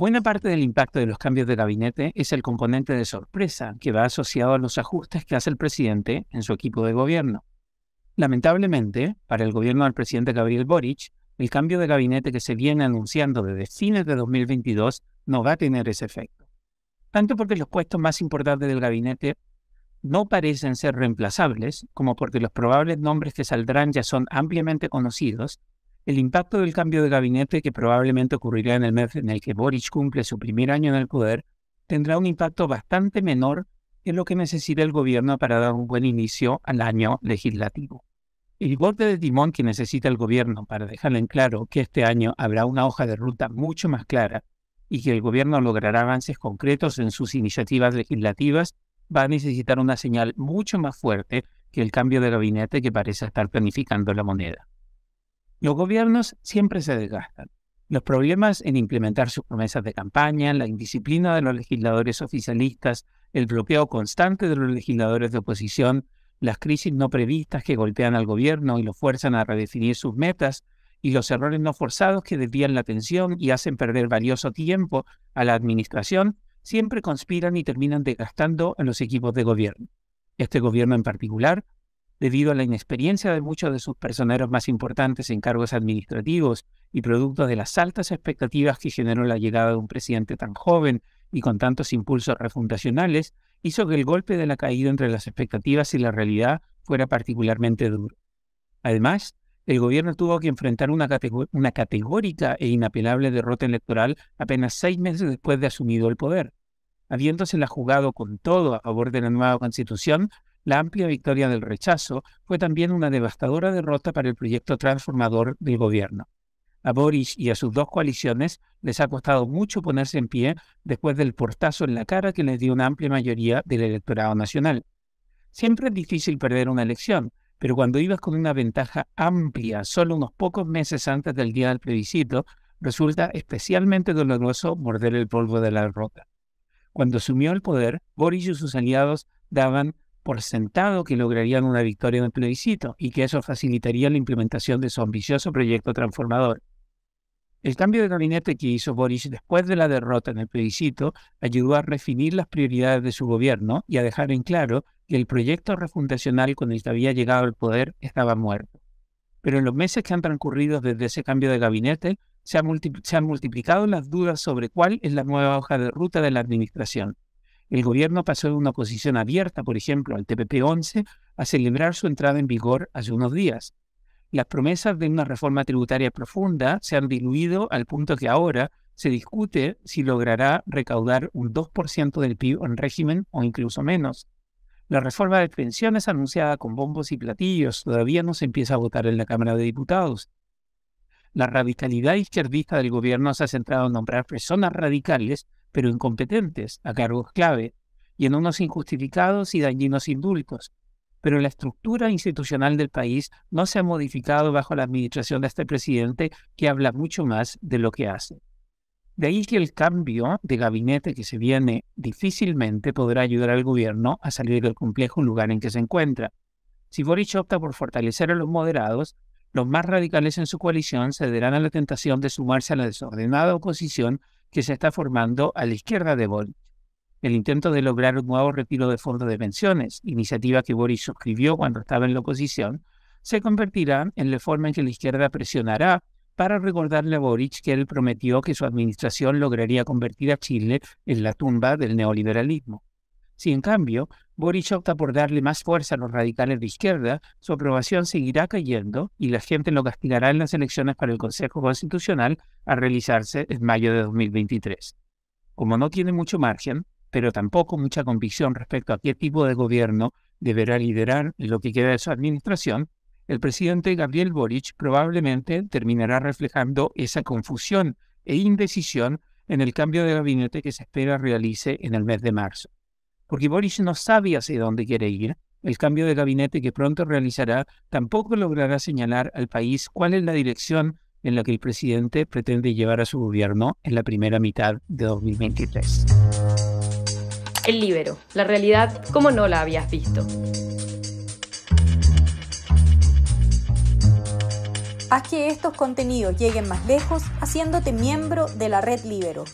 Buena parte del impacto de los cambios de gabinete es el componente de sorpresa que va asociado a los ajustes que hace el presidente en su equipo de gobierno. Lamentablemente, para el gobierno del presidente Gabriel Boric, el cambio de gabinete que se viene anunciando desde fines de 2022 no va a tener ese efecto. Tanto porque los puestos más importantes del gabinete no parecen ser reemplazables, como porque los probables nombres que saldrán ya son ampliamente conocidos, el impacto del cambio de gabinete que probablemente ocurrirá en el mes en el que Boric cumple su primer año en el poder tendrá un impacto bastante menor que lo que necesita el gobierno para dar un buen inicio al año legislativo. El golpe de timón que necesita el gobierno para dejar en claro que este año habrá una hoja de ruta mucho más clara y que el gobierno logrará avances concretos en sus iniciativas legislativas va a necesitar una señal mucho más fuerte que el cambio de gabinete que parece estar planificando la moneda. Los gobiernos siempre se desgastan. Los problemas en implementar sus promesas de campaña, la indisciplina de los legisladores oficialistas, el bloqueo constante de los legisladores de oposición, las crisis no previstas que golpean al gobierno y lo fuerzan a redefinir sus metas, y los errores no forzados que desvían la atención y hacen perder valioso tiempo a la administración, siempre conspiran y terminan desgastando a los equipos de gobierno. Este gobierno en particular, debido a la inexperiencia de muchos de sus personeros más importantes en cargos administrativos y producto de las altas expectativas que generó la llegada de un presidente tan joven y con tantos impulsos refundacionales, hizo que el golpe de la caída entre las expectativas y la realidad fuera particularmente duro. Además, el gobierno tuvo que enfrentar una, una, categórica e inapelable derrota electoral apenas seis meses después de asumido el poder. Habiéndosela jugado con todo a favor de la nueva constitución, la amplia victoria del rechazo fue también una devastadora derrota para el proyecto transformador del gobierno. A Boris y a sus dos coaliciones les ha costado mucho ponerse en pie después del portazo en la cara que les dio una amplia mayoría del electorado nacional. Siempre es difícil perder una elección, pero cuando ibas con una ventaja amplia solo unos pocos meses antes del día del plebiscito, resulta especialmente doloroso morder el polvo de la derrota. Cuando asumió el poder, Boris y sus aliados daban por sentado que lograrían una victoria en el plebiscito y que eso facilitaría la implementación de su ambicioso proyecto transformador. El cambio de gabinete que hizo Boris después de la derrota en el plebiscito ayudó a refinir las prioridades de su gobierno y a dejar en claro que el proyecto refundacional con el que había llegado al poder estaba muerto. Pero en los meses que han transcurrido desde ese cambio de gabinete, se, han multiplicado las dudas sobre cuál es la nueva hoja de ruta de la administración. El gobierno pasó de una oposición abierta, por ejemplo, al TPP-11, a celebrar su entrada en vigor hace unos días las promesas de una reforma tributaria profunda se han diluido al punto que ahora se discute si logrará recaudar un 2% del PIB en régimen o incluso menos. La reforma de pensiones anunciada con bombos y platillos todavía no se empieza a votar en la Cámara de Diputados. La radicalidad izquierdista del gobierno se ha centrado en nombrar personas radicales, pero incompetentes, a cargos clave, y en unos injustificados y dañinos indultos, pero la estructura institucional del país no se ha modificado bajo la administración de este presidente que habla mucho más de lo que hace. De ahí que el cambio de gabinete que se viene difícilmente podrá ayudar al gobierno a salir del complejo lugar en que se encuentra. Si Boric opta por fortalecer a los moderados, los más radicales en su coalición cederán a la tentación de sumarse a la desordenada oposición que se está formando a la izquierda de Boric el intento de lograr un nuevo retiro de fondos de pensiones, iniciativa que Boris suscribió cuando estaba en la oposición, se convertirá en la forma en que la izquierda presionará para recordarle a Boric que él prometió que su administración lograría convertir a Chile en la tumba del neoliberalismo. Si en cambio Boric opta por darle más fuerza a los radicales de izquierda, su aprobación seguirá cayendo y la gente lo castigará en las elecciones para el Consejo Constitucional a realizarse en mayo de 2023. Como no tiene mucho margen, pero tampoco mucha convicción respecto a qué tipo de gobierno deberá liderar lo que queda de su administración, el presidente Gabriel Boric probablemente terminará reflejando esa confusión e indecisión en el cambio de gabinete que se espera realice en el mes de marzo. Porque Boric no sabe hacia dónde quiere ir, el cambio de gabinete que pronto realizará tampoco logrará señalar al país cuál es la dirección en la que el presidente pretende llevar a su gobierno en la primera mitad de 2023. El Libero, la realidad como no la habías visto. Haz que estos contenidos lleguen más lejos haciéndote miembro de la red Libero.